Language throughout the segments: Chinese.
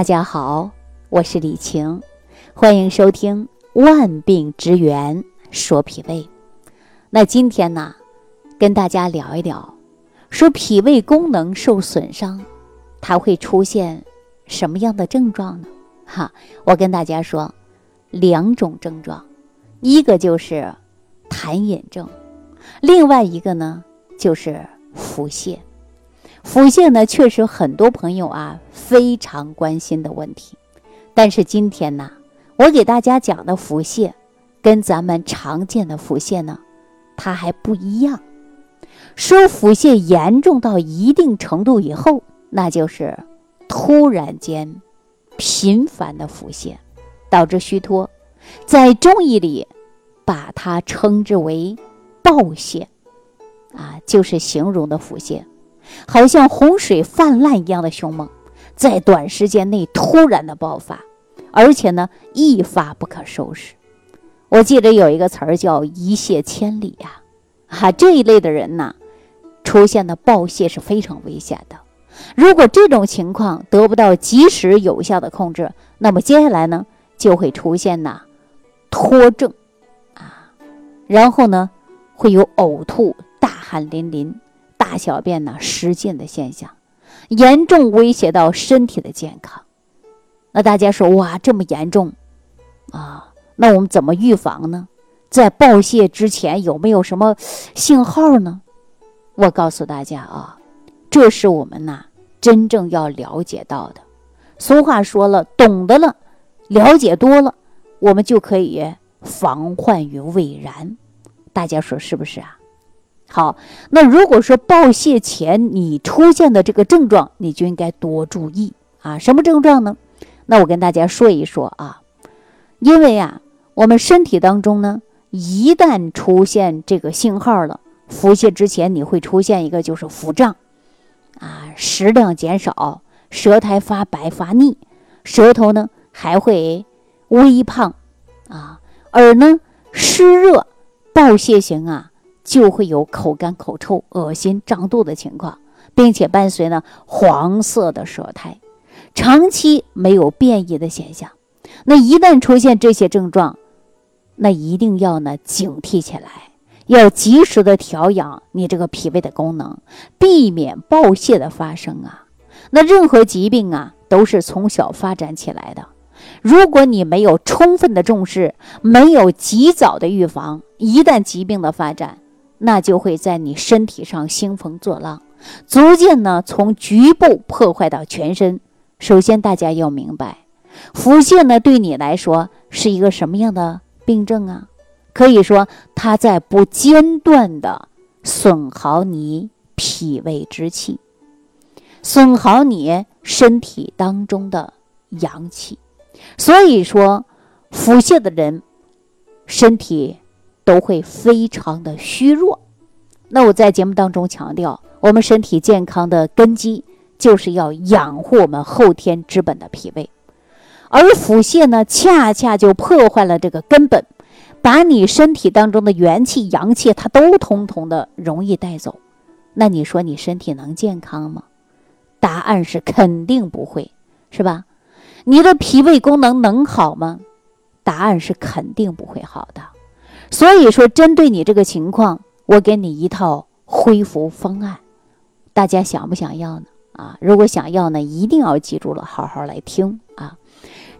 大家好，我是李晴，欢迎收听《万病之源说脾胃》。那今天呢，跟大家聊一聊，说脾胃功能受损伤，它会出现什么样的症状呢？哈，我跟大家说，两种症状，一个就是痰饮症，另外一个呢就是腹泻。腹泻呢，确实很多朋友啊非常关心的问题。但是今天呢，我给大家讲的腹泻，跟咱们常见的腹泻呢，它还不一样。说腹泻严重到一定程度以后，那就是突然间频繁的腹泻，导致虚脱。在中医里，把它称之为暴泻，啊，就是形容的腹泻。好像洪水泛滥一样的凶猛，在短时间内突然的爆发，而且呢一发不可收拾。我记得有一个词儿叫“一泻千里”呀，哈，这一类的人呢，出现的暴泻是非常危险的。如果这种情况得不到及时有效的控制，那么接下来呢就会出现呐脱症啊，然后呢会有呕吐、大汗淋淋。大小便呢失禁的现象，严重威胁到身体的健康。那大家说哇，这么严重啊？那我们怎么预防呢？在暴泻之前有没有什么信号呢？我告诉大家啊，这是我们呐真正要了解到的。俗话说了，懂得了，了解多了，我们就可以防患于未然。大家说是不是啊？好，那如果说暴泻前你出现的这个症状，你就应该多注意啊。什么症状呢？那我跟大家说一说啊。因为啊，我们身体当中呢，一旦出现这个信号了，腹泻之前你会出现一个就是腹胀啊，食量减少，舌苔发白发腻，舌头呢还会微胖啊，而呢湿热，暴泻型啊。就会有口干、口臭、恶心、胀肚的情况，并且伴随呢黄色的舌苔，长期没有便意的现象。那一旦出现这些症状，那一定要呢警惕起来，要及时的调养你这个脾胃的功能，避免暴泻的发生啊。那任何疾病啊都是从小发展起来的，如果你没有充分的重视，没有及早的预防，一旦疾病的发展，那就会在你身体上兴风作浪，逐渐呢从局部破坏到全身。首先，大家要明白，腹泻呢对你来说是一个什么样的病症啊？可以说，它在不间断的损耗你脾胃之气，损耗你身体当中的阳气。所以说，腹泻的人身体。都会非常的虚弱。那我在节目当中强调，我们身体健康的根基就是要养护我们后天之本的脾胃，而腹泻呢，恰恰就破坏了这个根本，把你身体当中的元气、阳气，它都通通的容易带走。那你说你身体能健康吗？答案是肯定不会，是吧？你的脾胃功能能好吗？答案是肯定不会好的。所以说，针对你这个情况，我给你一套恢复方案，大家想不想要呢？啊，如果想要呢，一定要记住了，好好来听啊。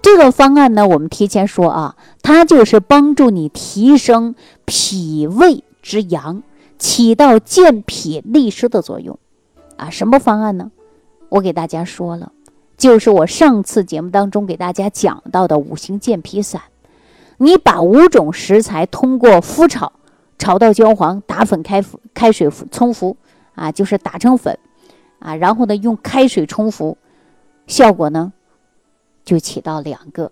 这个方案呢，我们提前说啊，它就是帮助你提升脾胃之阳，起到健脾利湿的作用啊。什么方案呢？我给大家说了，就是我上次节目当中给大家讲到的五行健脾散。你把五种食材通过麸炒，炒到焦黄，打粉开开水冲服，啊，就是打成粉，啊，然后呢用开水冲服，效果呢就起到两个，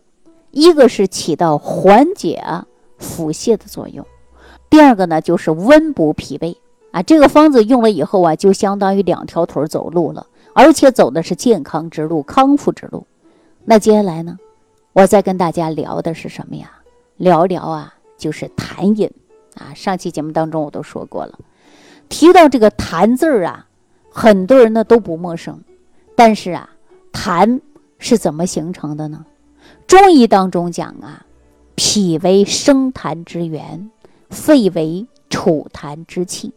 一个是起到缓解腹泻的作用，第二个呢就是温补脾胃，啊，这个方子用了以后啊，就相当于两条腿走路了，而且走的是健康之路、康复之路。那接下来呢，我再跟大家聊的是什么呀？聊聊啊，就是痰饮啊。上期节目当中我都说过了，提到这个痰字儿啊，很多人呢都不陌生。但是啊，痰是怎么形成的呢？中医当中讲啊，脾为生痰之源，肺为储痰之器。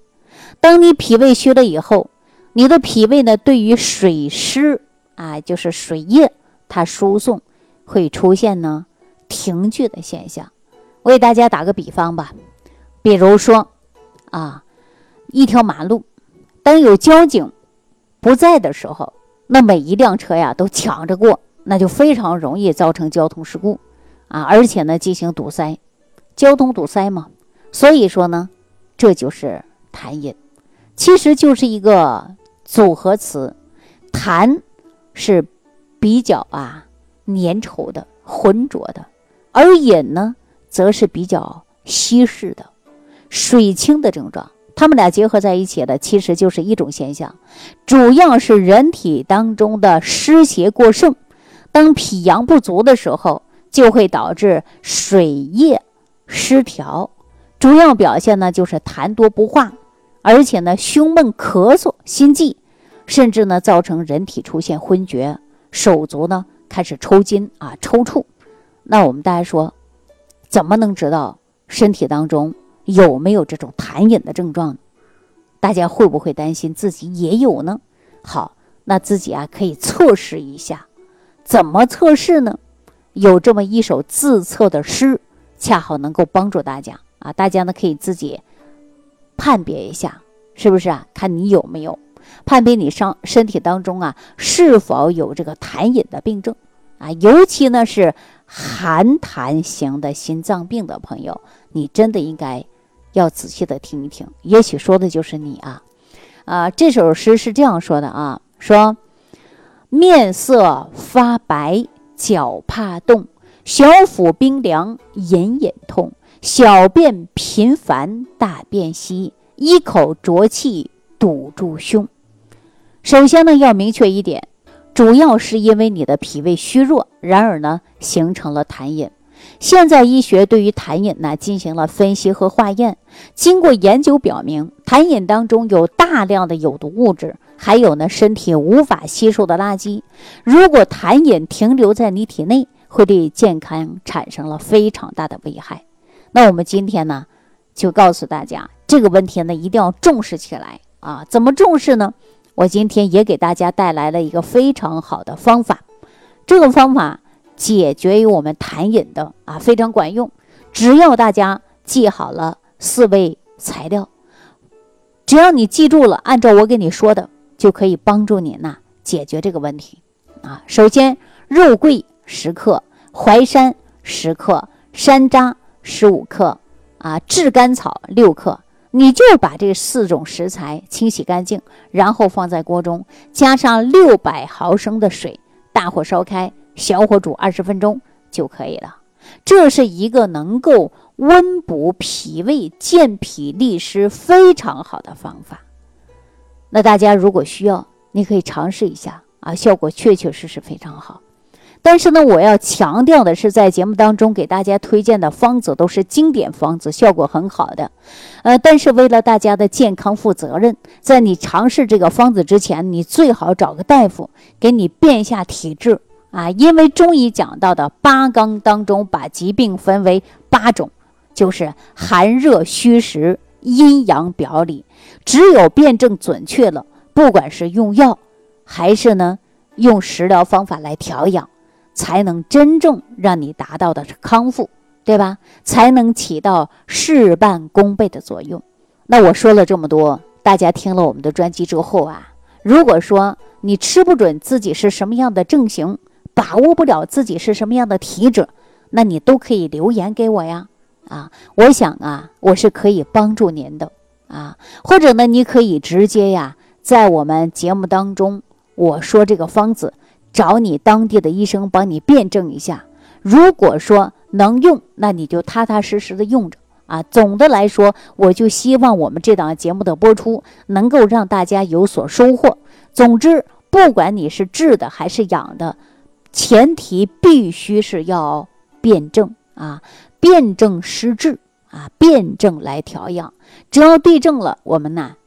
当你脾胃虚了以后，你的脾胃呢，对于水湿啊，就是水液，它输送会出现呢停聚的现象。我给大家打个比方吧，比如说啊，一条马路，当有交警不在的时候，那每一辆车呀都抢着过，那就非常容易造成交通事故啊，而且呢进行堵塞，交通堵塞嘛。所以说呢，这就是痰饮，其实就是一个组合词，痰是比较啊粘稠的、浑浊的，而饮呢。则是比较稀释的、水清的症状，它们俩结合在一起的，其实就是一种现象，主要是人体当中的湿邪过盛。当脾阳不足的时候，就会导致水液失调，主要表现呢就是痰多不化，而且呢胸闷、咳嗽、心悸，甚至呢造成人体出现昏厥，手足呢开始抽筋啊、抽搐。那我们大家说。怎么能知道身体当中有没有这种痰饮的症状呢？大家会不会担心自己也有呢？好，那自己啊可以测试一下。怎么测试呢？有这么一首自测的诗，恰好能够帮助大家啊。大家呢可以自己判别一下，是不是啊？看你有没有判别你上身体当中啊是否有这个痰饮的病症啊？尤其呢是。寒痰型的心脏病的朋友，你真的应该要仔细的听一听，也许说的就是你啊！啊，这首诗是这样说的啊：说面色发白，脚怕冻，小腹冰凉，隐隐痛，小便频繁，大便稀，一口浊气堵住胸。首先呢，要明确一点。主要是因为你的脾胃虚弱，然而呢形成了痰饮。现在医学对于痰饮呢进行了分析和化验，经过研究表明，痰饮当中有大量的有毒物质，还有呢身体无法吸收的垃圾。如果痰饮停留在你体内，会对健康产生了非常大的危害。那我们今天呢就告诉大家这个问题呢一定要重视起来啊！怎么重视呢？我今天也给大家带来了一个非常好的方法，这个方法解决于我们痰饮的啊，非常管用。只要大家记好了四味材料，只要你记住了，按照我给你说的，就可以帮助您呐解决这个问题啊。首先，肉桂十克，淮山十克，山楂十五克，啊，炙甘草六克。你就把这四种食材清洗干净，然后放在锅中，加上六百毫升的水，大火烧开，小火煮二十分钟就可以了。这是一个能够温补脾胃、健脾利湿非常好的方法。那大家如果需要，你可以尝试一下啊，效果确确实实非常好。但是呢，我要强调的是，在节目当中给大家推荐的方子都是经典方子，效果很好的。呃，但是为了大家的健康负责任，在你尝试这个方子之前，你最好找个大夫给你辨一下体质啊。因为中医讲到的八纲当中，把疾病分为八种，就是寒热虚实、阴阳表里。只有辨证准确了，不管是用药，还是呢用食疗方法来调养。才能真正让你达到的是康复，对吧？才能起到事半功倍的作用。那我说了这么多，大家听了我们的专辑之后啊，如果说你吃不准自己是什么样的症型，把握不了自己是什么样的体质，那你都可以留言给我呀。啊，我想啊，我是可以帮助您的啊。或者呢，你可以直接呀，在我们节目当中我说这个方子。找你当地的医生帮你辩证一下，如果说能用，那你就踏踏实实的用着啊。总的来说，我就希望我们这档节目的播出能够让大家有所收获。总之，不管你是治的还是养的，前提必须是要辩证啊，辩证施治啊，辩证来调养。只要对症了，我们呢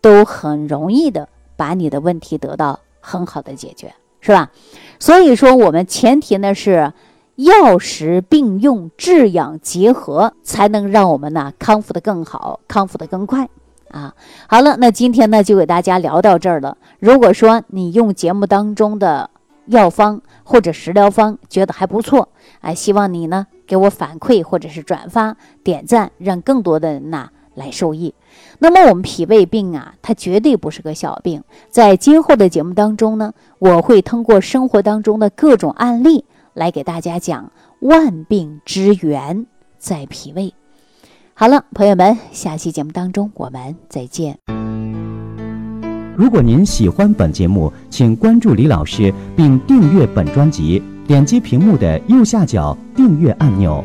都很容易的把你的问题得到很好的解决。是吧？所以说，我们前提呢是药食并用、治养结合，才能让我们呢康复的更好，康复的更快啊。好了，那今天呢就给大家聊到这儿了。如果说你用节目当中的药方或者食疗方觉得还不错，哎，希望你呢给我反馈或者是转发、点赞，让更多的人呐来受益。那么我们脾胃病啊，它绝对不是个小病。在今后的节目当中呢，我会通过生活当中的各种案例来给大家讲万病之源在脾胃。好了，朋友们，下期节目当中我们再见。如果您喜欢本节目，请关注李老师并订阅本专辑，点击屏幕的右下角订阅按钮。